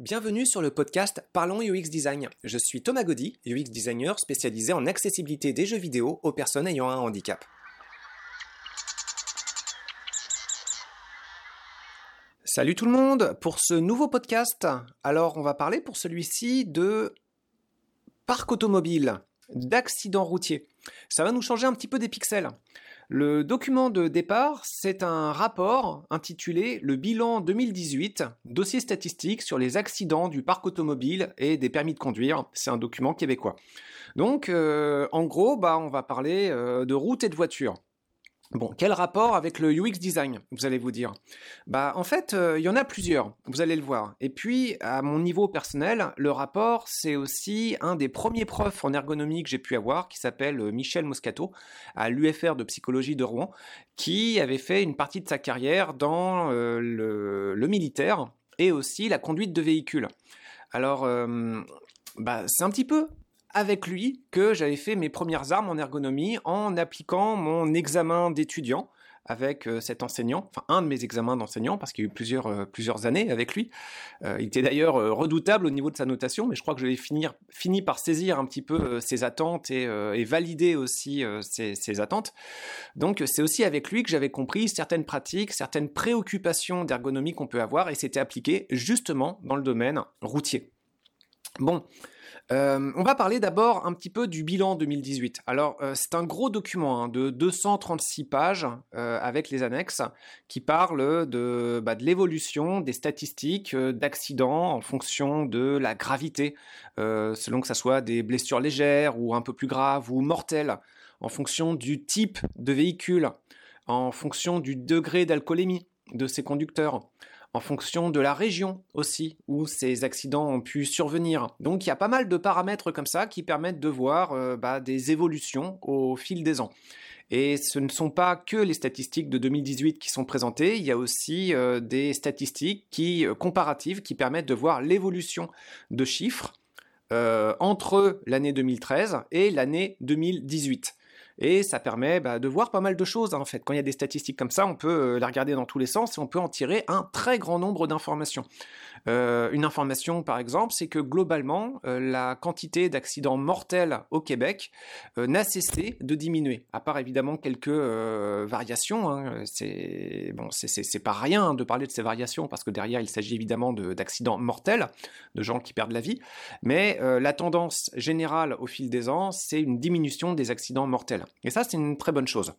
Bienvenue sur le podcast Parlons UX Design. Je suis Thomas Gaudy, UX designer spécialisé en accessibilité des jeux vidéo aux personnes ayant un handicap. Salut tout le monde pour ce nouveau podcast. Alors on va parler pour celui-ci de parc automobile, d'accidents routiers. Ça va nous changer un petit peu des pixels. Le document de départ, c'est un rapport intitulé Le bilan 2018, dossier statistique sur les accidents du parc automobile et des permis de conduire. C'est un document québécois. Donc, euh, en gros, bah, on va parler euh, de route et de voiture. Bon, quel rapport avec le UX design, vous allez vous dire? Bah, en fait, euh, il y en a plusieurs, vous allez le voir. Et puis, à mon niveau personnel, le rapport, c'est aussi un des premiers profs en ergonomie que j'ai pu avoir, qui s'appelle euh, Michel Moscato, à l'UFR de psychologie de Rouen, qui avait fait une partie de sa carrière dans euh, le, militaire et aussi la conduite de véhicules. Alors, bah, c'est un petit peu avec lui que j'avais fait mes premières armes en ergonomie en appliquant mon examen d'étudiant avec euh, cet enseignant, enfin un de mes examens d'enseignant, parce qu'il y a eu plusieurs, euh, plusieurs années avec lui. Euh, il était d'ailleurs redoutable au niveau de sa notation, mais je crois que je vais fini par saisir un petit peu ses attentes et, et valider aussi ses, ses, attentes. Donc c'est aussi avec lui que j'avais compris certaines pratiques, certaines préoccupations d'ergonomie qu'on peut avoir, et c'était appliqué justement dans le domaine routier. Bon, euh, on va parler d'abord un petit peu du bilan 2018. Alors, euh, c'est un gros document hein, de 236 pages euh, avec les annexes qui parle de, bah, de l'évolution des statistiques d'accidents en fonction de la gravité, selon que ce soit des blessures légères ou un peu plus graves ou mortelles, en fonction du type de véhicule, en fonction du degré d'alcoolémie de ces conducteurs en fonction de la région aussi où ces accidents ont pu survenir. Donc il y a pas mal de paramètres comme ça qui permettent de voir euh, bah, des évolutions au fil des ans. Et ce ne sont pas que les statistiques de 2018 qui sont présentées, il y a aussi euh, des statistiques euh, comparatives qui permettent de voir l'évolution de chiffres entre l'année 2013 et l'année 2018. Et ça permet bah, de voir pas mal de choses en fait. Quand il y a des statistiques comme ça, on peut euh, les regarder dans tous les sens et on peut en tirer un très grand nombre d'informations. Euh, une information, par exemple, c'est que globalement, euh, la quantité d'accidents mortels au Québec n'a cessé de diminuer, à part évidemment quelques variations. Hein. C'est bon, pas rien de parler de ces variations parce que derrière, il s'agit évidemment d'accidents mortels, de gens qui perdent la vie. Mais la tendance générale au fil des ans, c'est une diminution des accidents mortels. Et ça, c'est une très bonne chose.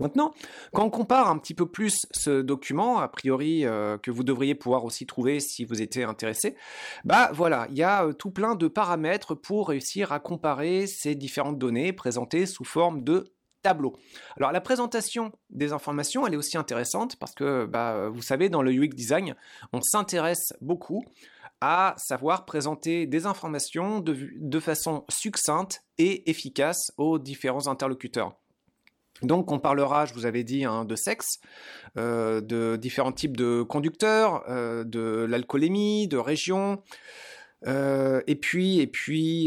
Maintenant, quand on compare un petit peu plus ce document, a priori euh, que vous devriez pouvoir aussi trouver si vous étiez intéressé, bah voilà, il y a euh, tout plein de paramètres pour réussir à comparer ces différentes données présentées sous forme de tableau. Alors la présentation des informations, elle est aussi intéressante parce que bah, vous savez, dans le UX design, on s'intéresse beaucoup à savoir présenter des informations de façon succincte et efficace aux différents interlocuteurs. Donc on parlera, je vous avais dit, hein, de sexe, euh, de différents types de conducteurs, euh, de l'alcoolémie, de région, euh, et puis et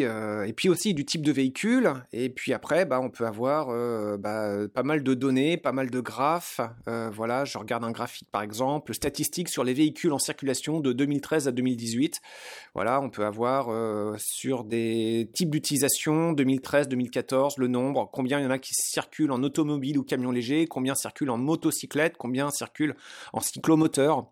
euh, aussi du type de véhicule. Et puis après bah on peut avoir euh, bah, pas mal de données pas mal de graphes. Voilà je regarde un graphique par exemple statistique sur les véhicules en circulation de 2013 à 2018 voilà on peut avoir sur des types d'utilisation 2013 2014 le nombre combien il y en a qui circulent en automobile ou camion léger combien circulent en motocyclette combien circulent en cyclomoteur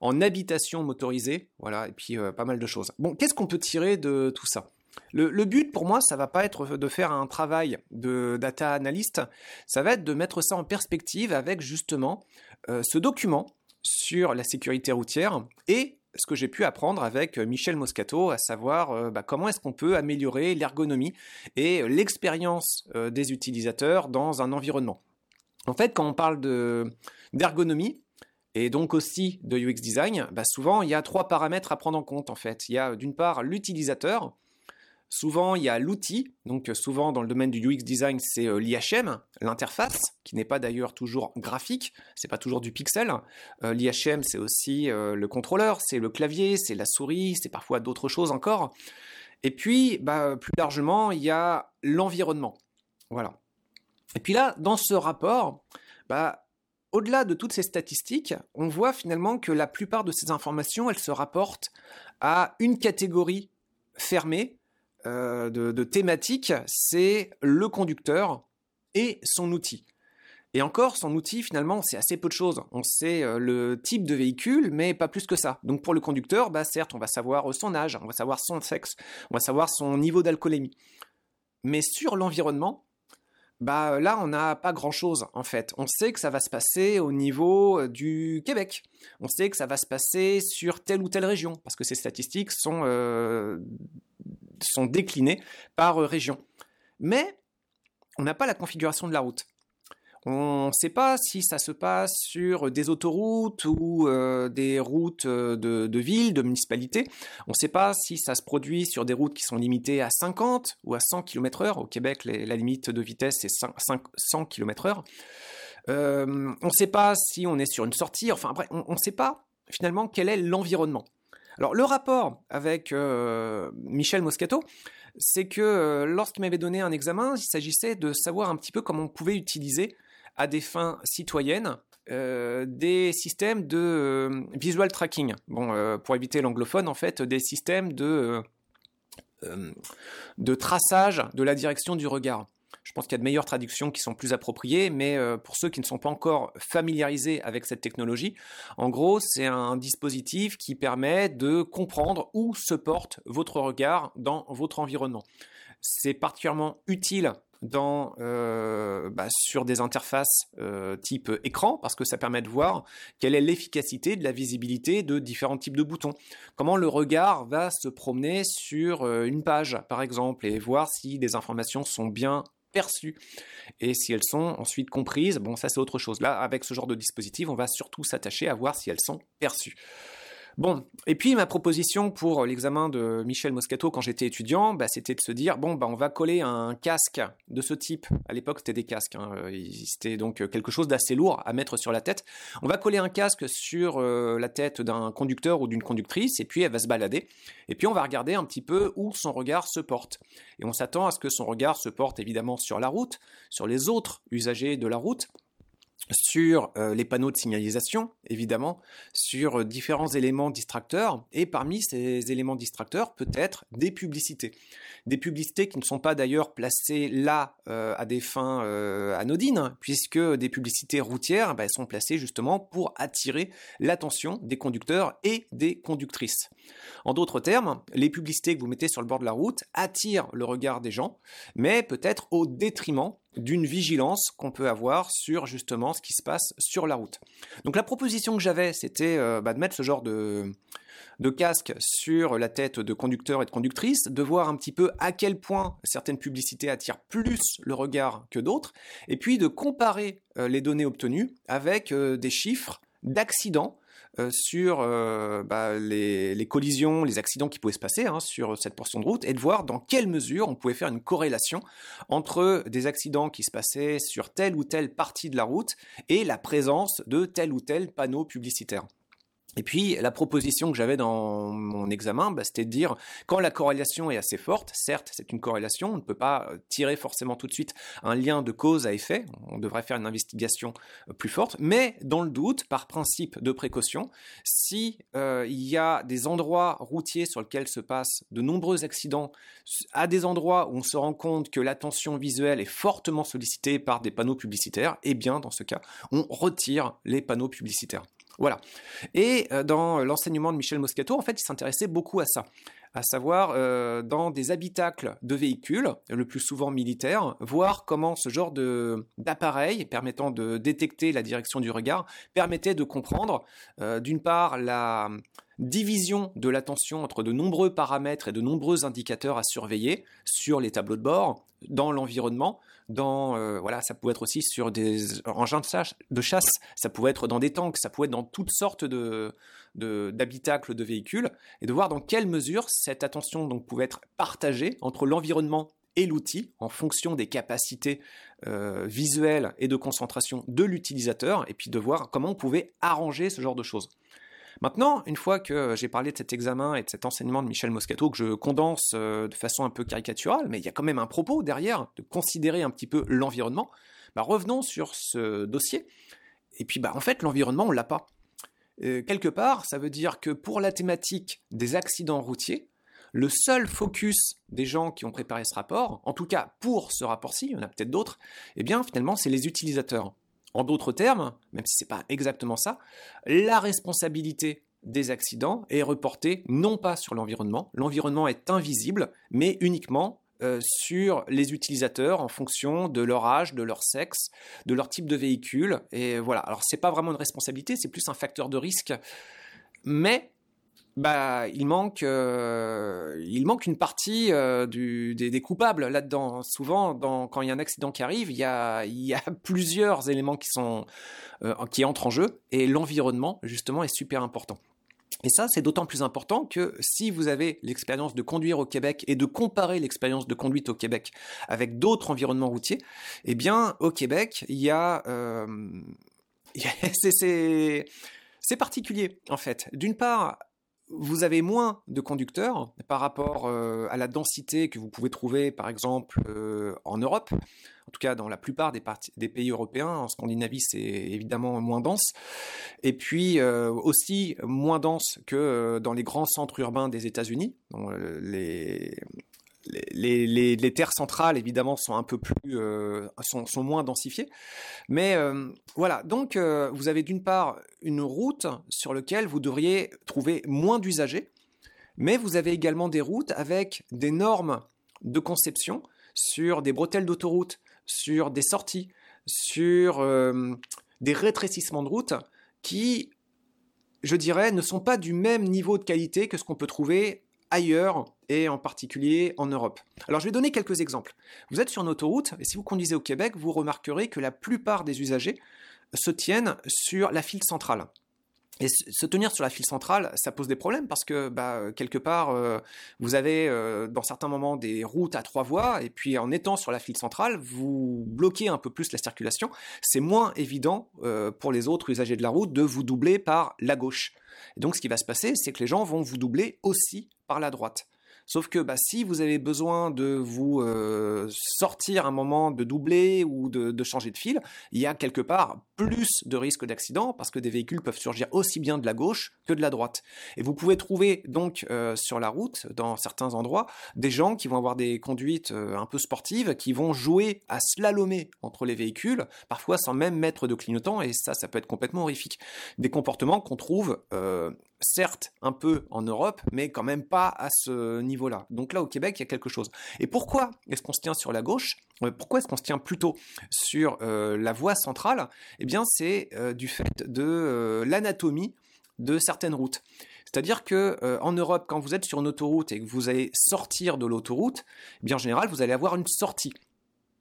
en habitation motorisée, voilà, et puis euh, pas mal de choses. Bon, qu'est-ce qu'on peut tirer de tout ça? Le, but pour moi, ça va pas être de faire un travail de data analyst, ça va être de mettre ça en perspective avec justement euh, ce document sur la sécurité routière et ce que j'ai pu apprendre avec Michel Moscato, à savoir euh, bah, comment est-ce qu'on peut améliorer l'ergonomie et l'expérience des utilisateurs dans un environnement. En fait, quand on parle d'ergonomie, et donc aussi de UX design, bah souvent il y a trois paramètres à prendre en compte en fait. Il y a d'une part l'utilisateur, souvent il y a l'outil, donc souvent dans le domaine du UX design c'est euh, l'IHM, l'interface, qui n'est pas d'ailleurs toujours graphique, c'est pas toujours du pixel. Euh, L'IHM c'est aussi euh, le contrôleur, c'est le clavier, c'est la souris, c'est parfois d'autres choses encore. Et puis bah, plus largement il y a l'environnement. Voilà. Et puis là, dans ce rapport, bah, au-delà de toutes ces statistiques, on voit finalement que la plupart de ces informations, elles se rapportent à une catégorie fermée euh, de, thématiques, c'est le conducteur et son outil. Et encore, son outil, finalement, c'est assez peu de choses. On sait euh, le type de véhicule, mais pas plus que ça. Donc pour le conducteur, bah certes, on va savoir son âge, on va savoir son sexe, on va savoir son niveau d'alcoolémie. Mais sur l'environnement, bah là, on n'a pas grand-chose en fait. On sait que ça va se passer au niveau euh, du Québec. On sait que ça va se passer sur telle ou telle région, parce que ces statistiques sont, euh, sont déclinées par euh, région. Mais on n'a pas la configuration de la route. On ne sait pas si ça se passe sur des autoroutes ou euh, des routes euh, de, de ville, de municipalité. On ne sait pas si ça se produit sur des routes qui sont limitées à 50 ou à 100 km/h. Au Québec, la limite de vitesse c'est 100 km/h. Euh, on ne sait pas si on est sur une sortie. Enfin, après, on ne sait pas finalement quel est l'environnement. Alors, le rapport avec Michel Moscato, c'est que lorsqu'il m'avait donné un examen, il s'agissait de savoir un petit peu comment on pouvait utiliser à des fins citoyennes euh, des systèmes de euh, visual tracking. Bon, euh, pour éviter l'anglophone, en fait, des systèmes de, de traçage de la direction du regard. Je pense qu'il y a de meilleures traductions qui sont plus appropriées, mais pour ceux qui ne sont pas encore familiarisés avec cette technologie, en gros, c'est un dispositif qui permet de comprendre où se porte votre regard dans votre environnement. C'est particulièrement utile euh, bah, sur des interfaces euh, type écran parce que ça permet de voir quelle est l'efficacité de la visibilité de différents types de boutons. Comment le regard va se promener sur euh, une page par exemple et voir si des informations sont bien perçues et si elles sont ensuite comprises. Bon, ça c'est autre chose. Là, avec ce genre de dispositif, on va surtout s'attacher à voir si elles sont perçues. Bon, et puis ma proposition pour l'examen de Michel Moscato quand j'étais étudiant, bah, c'était de se dire bon, bah, on va coller un casque de ce type. À l'époque, c'était des casques. Hein. C'était donc quelque chose d'assez lourd à mettre sur la tête. On va coller un casque sur euh, la tête d'un conducteur ou d'une conductrice, et puis elle va se balader. Et puis on va regarder un petit peu où son regard se porte. Et on s'attend à ce que son regard se porte évidemment sur la route, sur les autres usagers de la route sur euh, les panneaux de signalisation, évidemment, sur euh, différents éléments distracteurs, et parmi ces éléments distracteurs, peut-être des publicités. Des publicités qui ne sont pas d'ailleurs placées là euh, à des fins anodines, puisque des publicités routières bah, sont placées justement pour attirer l'attention des conducteurs et des conductrices. En d'autres termes, les publicités que vous mettez sur le bord de la route attirent le regard des gens, mais peut-être au détriment d'une vigilance qu'on peut avoir sur justement ce qui se passe sur la route. Donc la proposition que j'avais, c'était euh, bah, de mettre ce genre de, casque sur la tête de conducteurs et de conductrices, de voir un petit peu à quel point certaines publicités attirent plus le regard que d'autres, et puis de comparer euh, les données obtenues avec euh, des chiffres d'accidents euh, sur euh, bah, les, collisions, les accidents qui pouvaient se passer hein, sur cette portion de route et de voir dans quelle mesure on pouvait faire une corrélation entre des accidents qui se passaient sur telle ou telle partie de la route et la présence de tel ou tel panneau publicitaire. Et puis la proposition que j'avais dans mon examen, bah, c'était de dire quand la corrélation est assez forte, certes c'est une corrélation, on ne peut pas euh, tirer forcément tout de suite un lien de cause à effet, on devrait faire une investigation euh, plus forte, mais dans le doute, par principe de précaution, si euh, il y a des endroits routiers sur lesquels se passent de nombreux accidents, à des endroits où on se rend compte que l'attention visuelle est fortement sollicitée par des panneaux publicitaires, eh bien dans ce cas, on retire les panneaux publicitaires. Voilà. Et euh, dans l'enseignement de Michel Moscato, en fait, il s'intéressait beaucoup à ça, à savoir euh, dans des habitacles de véhicules, le plus souvent militaires, voir comment ce genre d'appareil permettant de détecter la direction du regard permettait de comprendre, euh, d'une part, la division de l'attention entre de nombreux paramètres et de nombreux indicateurs à surveiller sur les tableaux de bord, dans l'environnement, dans euh, voilà, ça pouvait être aussi sur des engins de chasse, ça pouvait être dans des tanks, ça pouvait être dans toutes sortes de d'habitacles de, véhicules, et de voir dans quelle mesure cette attention donc pouvait être partagée entre l'environnement et l'outil en fonction des capacités euh, visuelles et de concentration de l'utilisateur, et puis de voir comment on pouvait arranger ce genre de choses. Maintenant, une fois que j'ai parlé de cet examen et de cet enseignement de Michel Moscato, que je condense euh, de façon un peu caricaturale, mais il y a quand même un propos derrière, de considérer un petit peu l'environnement, bah revenons sur ce dossier et puis bah en fait l'environnement on l'a pas. quelque part, ça veut dire que pour la thématique des accidents routiers, le seul focus des gens qui ont préparé ce rapport, en tout cas pour ce rapport-ci, il y en a peut-être d'autres, eh bien finalement c'est les utilisateurs. En d'autres termes, même si ce n'est pas exactement ça, la responsabilité des accidents est reportée non pas sur l'environnement, l'environnement est invisible, mais uniquement euh, sur les utilisateurs en fonction de leur âge, de leur sexe, de leur type de véhicule. Et voilà. Alors c'est pas vraiment une responsabilité, c'est plus un facteur de risque. Mais bah, il manque, euh, il manque une partie euh, des, coupables là-dedans. Souvent, quand il y a un accident qui arrive, il y a, plusieurs éléments qui sont, euh, qui entrent en jeu, et l'environnement justement est super important. Et ça, c'est d'autant plus important que si vous avez l'expérience de conduire au Québec et de comparer l'expérience de conduite au Québec avec d'autres environnements routiers, eh bien, au Québec, il y a, c'est particulier en fait. D'une part, vous avez moins de conducteurs par rapport euh, à la densité que vous pouvez trouver, par exemple, euh, en Europe. En tout cas, dans la plupart des, des pays européens, en Scandinavie, c'est évidemment moins dense. Et puis euh, aussi moins dense que dans les grands centres urbains des États-Unis. Les, terres centrales, évidemment, sont un peu plus, euh, sont, moins densifiées. Mais euh, voilà, donc euh, vous avez d'une part une route sur laquelle vous devriez trouver moins d'usagers, mais vous avez également des routes avec des normes de conception sur des bretelles d'autoroute, sur des sorties, sur des rétrécissements de route qui, je dirais, ne sont pas du même niveau de qualité que ce qu'on peut trouver ailleurs et en particulier en Europe. Alors je vais donner quelques exemples. Vous êtes sur une autoroute et si vous conduisez au Québec, vous remarquerez que la plupart des usagers se tiennent sur la file centrale. Et se tenir sur la file centrale, ça pose des problèmes parce que bah, quelque part, euh, vous avez euh, dans certains moments des routes à trois voies et puis en étant sur la file centrale, vous bloquez un peu plus la circulation. C'est moins évident euh, pour les autres usagers de la route de vous doubler par la gauche. Et donc ce qui va se passer, c'est que les gens vont vous doubler aussi par la droite. Sauf que bah, si vous avez besoin de vous euh, sortir un moment de doubler ou de, changer de fil, il y a quelque part plus de risques d'accident parce que des véhicules peuvent surgir aussi bien de la gauche que de la droite. Et vous pouvez trouver donc euh, sur la route, dans certains endroits, des gens qui vont avoir des conduites euh, un peu sportives, qui vont jouer à slalomer entre les véhicules, parfois sans même mettre de clignotant, et ça, ça peut être complètement horrifique. Des comportements qu'on trouve certes un peu en Europe, mais quand même pas à ce niveau-là. Donc là, au Québec, il y a quelque chose. Et pourquoi est-ce qu'on se tient sur la gauche? Euh, Pourquoi est-ce qu'on se tient plutôt sur euh, la voie centrale? Eh bien, c'est euh, du fait de l'anatomie de certaines routes. C'est-à-dire que en Europe, quand vous êtes sur une autoroute et que vous allez sortir de l'autoroute, eh bien en général, vous allez avoir une sortie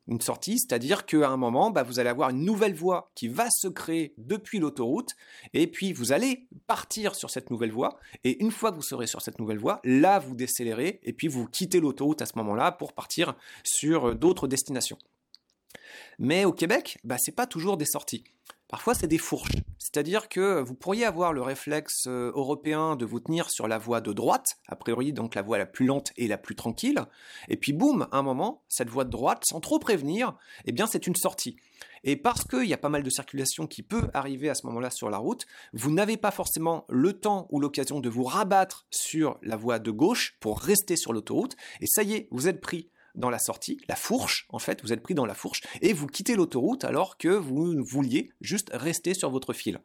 une sortie, c'est-à-dire qu'à un moment, bah, vous allez avoir une nouvelle voie qui va se créer depuis l'autoroute, et puis vous allez partir sur cette nouvelle voie, et une fois que vous serez sur cette nouvelle voie, là vous décélérez, et puis vous quittez l'autoroute à ce moment-là pour partir sur euh, d'autres destinations. Mais au Québec, bah, c'est pas toujours des sorties. Parfois, c'est des fourches. C'est-à-dire que vous pourriez avoir le réflexe euh, européen de vous tenir sur la voie de droite, a priori donc la voie la plus lente et la plus tranquille, et puis boum, à un moment, cette voie de droite, sans trop prévenir, eh bien c'est une sortie. Et parce qu'il y a pas mal de circulation qui peut arriver à ce moment-là sur la route, vous n'avez pas forcément le temps ou l'occasion de vous rabattre sur la voie de gauche pour rester sur l'autoroute, et ça y est, vous êtes pris dans la sortie, la fourche, en fait, vous êtes pris dans la fourche, et vous quittez l'autoroute alors que vous vouliez juste rester sur votre fil.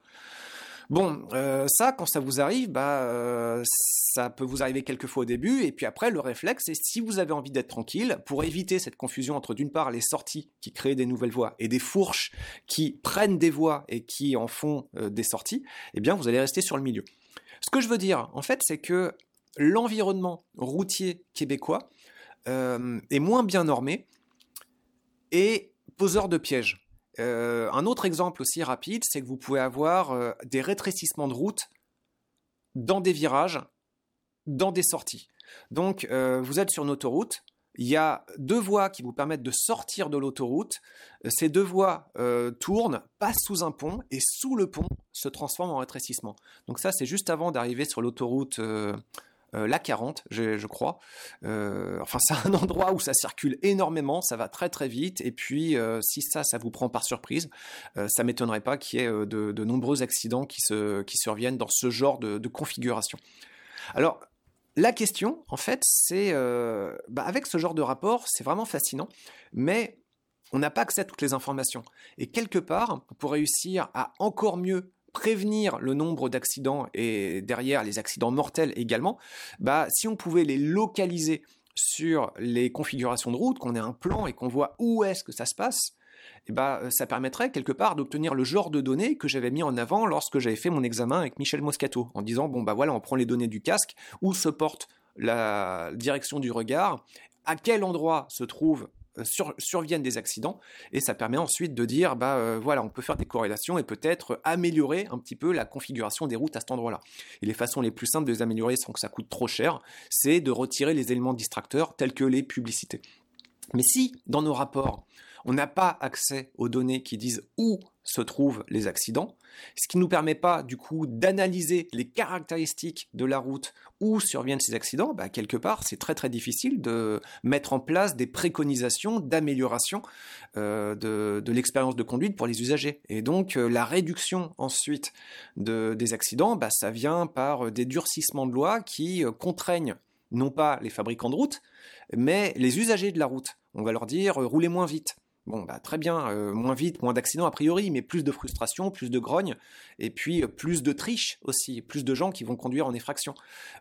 Bon, euh, ça, quand ça vous arrive, bah, euh, ça peut vous arriver quelques fois au début, et puis après, le réflexe, c'est si vous avez envie d'être tranquille, pour éviter cette confusion entre d'une part les sorties qui créent des nouvelles voies et des fourches qui prennent des voies et qui en font euh, des sorties, eh bien, vous allez rester sur le milieu. Ce que je veux dire, en fait, c'est que l'environnement routier québécois, euh, est moins bien normé et poseur de pièges. Euh, un autre exemple aussi rapide, c'est que vous pouvez avoir euh, des rétrécissements de route dans des virages, dans des sorties. Donc, vous êtes sur une autoroute, il y a deux voies qui vous permettent de sortir de l'autoroute. Ces deux voies tournent, passent sous un pont et sous le pont se transforment en rétrécissement. Donc ça, c'est juste avant d'arriver sur l'autoroute la 40, je, crois. enfin, c'est un endroit où ça circule énormément, ça va très très vite. Et puis, si ça, ça vous prend par surprise, ça m'étonnerait pas qu'il y ait de, nombreux accidents qui, surviennent dans ce genre de, de configuration. Alors, la question, en fait, c'est bah, avec ce genre de rapport, c'est vraiment fascinant, mais on n'a pas accès à toutes les informations. Et quelque part, pour réussir à encore mieux prévenir le nombre d'accidents et derrière les accidents mortels également, bah, si on pouvait les localiser sur les configurations de route, qu'on ait un plan et qu'on voit où est-ce que ça se passe, eh bah, ça permettrait quelque part d'obtenir le genre de données que j'avais mis en avant lorsque j'avais fait mon examen avec Michel Moscato, en disant bon bah voilà, on prend les données du casque, où se porte la direction du regard, à quel endroit se trouve euh, surviennent des accidents et ça permet ensuite de dire bah euh, voilà on peut faire des corrélations et peut-être améliorer un petit peu la configuration des routes à cet endroit-là. Et les façons les plus simples de les améliorer sans que ça coûte trop cher, c'est de retirer les éléments distracteurs tels que les publicités. Mais si dans nos rapports on n'a pas accès aux données qui disent où se trouvent les accidents, ce qui ne nous permet pas du coup d'analyser les caractéristiques de la route où surviennent ces accidents, bah, quelque part c'est très très difficile de mettre en place des préconisations d'amélioration euh, de, l'expérience de conduite pour les usagers. Et donc euh, la réduction ensuite des accidents, bah, ça vient par des durcissements de loi qui euh, contraignent non pas les fabricants de route, mais les usagers de la route. On va leur dire roulez moins vite, Bon, bah, très bien, euh, moins vite, moins d'accidents a priori, mais plus de frustration, plus de grogne, et puis euh, plus de triche aussi, plus de gens qui vont conduire en effraction.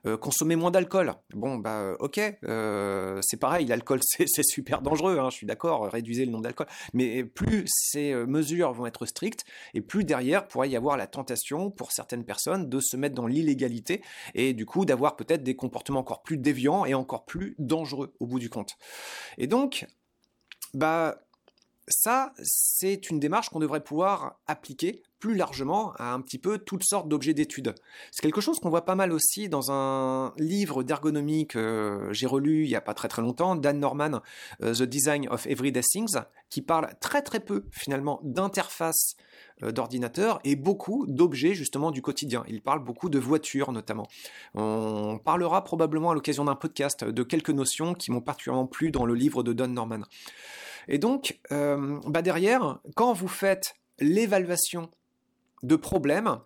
Euh, consommer moins d'alcool. Bon, bah, ok, c'est pareil, l'alcool c'est super dangereux, hein, je suis d'accord, réduisez le nombre d'alcool, mais plus ces mesures vont être strictes, et plus derrière pourrait y avoir la tentation pour certaines personnes de se mettre dans l'illégalité, et du coup d'avoir peut-être des comportements encore plus déviants et encore plus dangereux au bout du compte. Et donc, bah, ça, c'est une démarche qu'on devrait pouvoir appliquer plus largement à un petit peu toutes sortes d'objets d'études. C'est quelque chose qu'on voit pas mal aussi dans un livre d'ergonomie que j'ai relu il y a pas très très longtemps, Dan Norman, euh, The Design of Everyday Things, qui parle très très peu finalement d'interface euh, d'ordinateur et beaucoup d'objets justement du quotidien. Il parle beaucoup de voitures notamment. On parlera probablement à l'occasion d'un podcast de quelques notions qui m'ont particulièrement plu dans le livre de Dan Norman. Et donc, euh, bah derrière, quand vous faites l'évaluation de problèmes,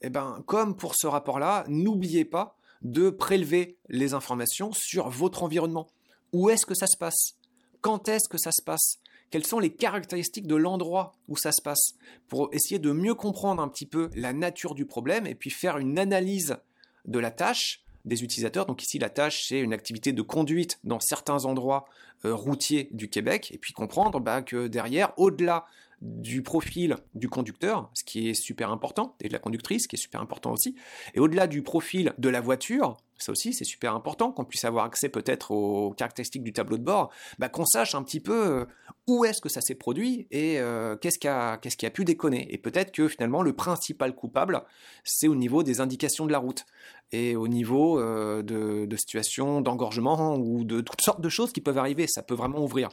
eh ben, comme pour ce rapport-là, n'oubliez pas de prélever les informations sur votre environnement. Où est-ce que ça se passe? Quand est-ce que ça se passe? Quelles sont les caractéristiques de l'endroit où ça se passe? Pour essayer de mieux comprendre un petit peu la nature du problème et puis faire une analyse de la tâche des utilisateurs. Donc ici, la tâche, c'est une activité de conduite dans certains endroits euh, routiers du Québec, et puis comprendre bah, que derrière, au-delà du profil du conducteur, ce qui est super important, et de la conductrice, ce qui est super important aussi, et au-delà du profil de la voiture, ça aussi c'est super important, qu'on puisse avoir accès peut-être aux caractéristiques du tableau de bord, bah, qu'on sache un petit peu euh, où est-ce que ça s'est produit et euh, qu'est-ce qui a, a pu déconner. Et peut-être que finalement le principal coupable, c'est au niveau des indications de la route et au niveau euh, de situations d'engorgement ou de toutes sortes de choses qui peuvent arriver. Ça peut vraiment ouvrir.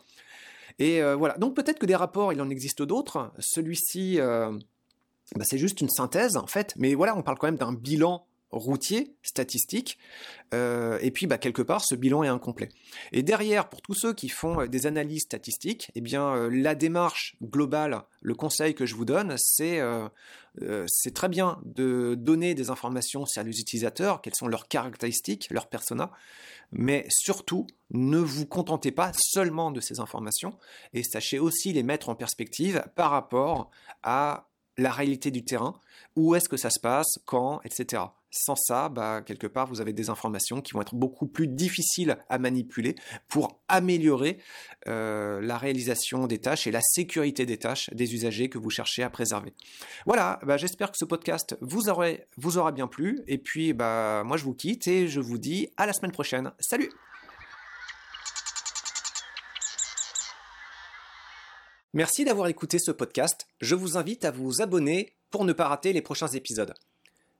Et euh, voilà. Donc peut-être que des rapports, il en existe d'autres. Celui-ci, euh, bah, c'est juste une synthèse en fait. Mais voilà, on parle quand même d'un bilan routier, statistique, euh, et puis bah, quelque part ce bilan est incomplet. Et derrière, pour tous ceux qui font des analyses statistiques, eh bien la démarche globale, le conseil que je vous donne, c'est c'est très bien de donner des informations sur les utilisateurs, quelles sont leurs caractéristiques, leurs personas, mais surtout, ne vous contentez pas seulement de ces informations et sachez aussi les mettre en perspective par rapport à la réalité du terrain, où est-ce que ça se passe, quand, etc. Sans ça, bah, quelque part, vous avez des informations qui vont être beaucoup plus difficiles à manipuler pour améliorer euh, la réalisation des tâches et la sécurité des tâches des usagers que vous cherchez à préserver. Voilà, bah, j'espère que ce podcast vous, aura bien plu. Et puis, bah, moi, je vous quitte et je vous dis à la semaine prochaine. Salut Merci d'avoir écouté ce podcast. Je vous invite à vous abonner pour ne pas rater les prochains épisodes.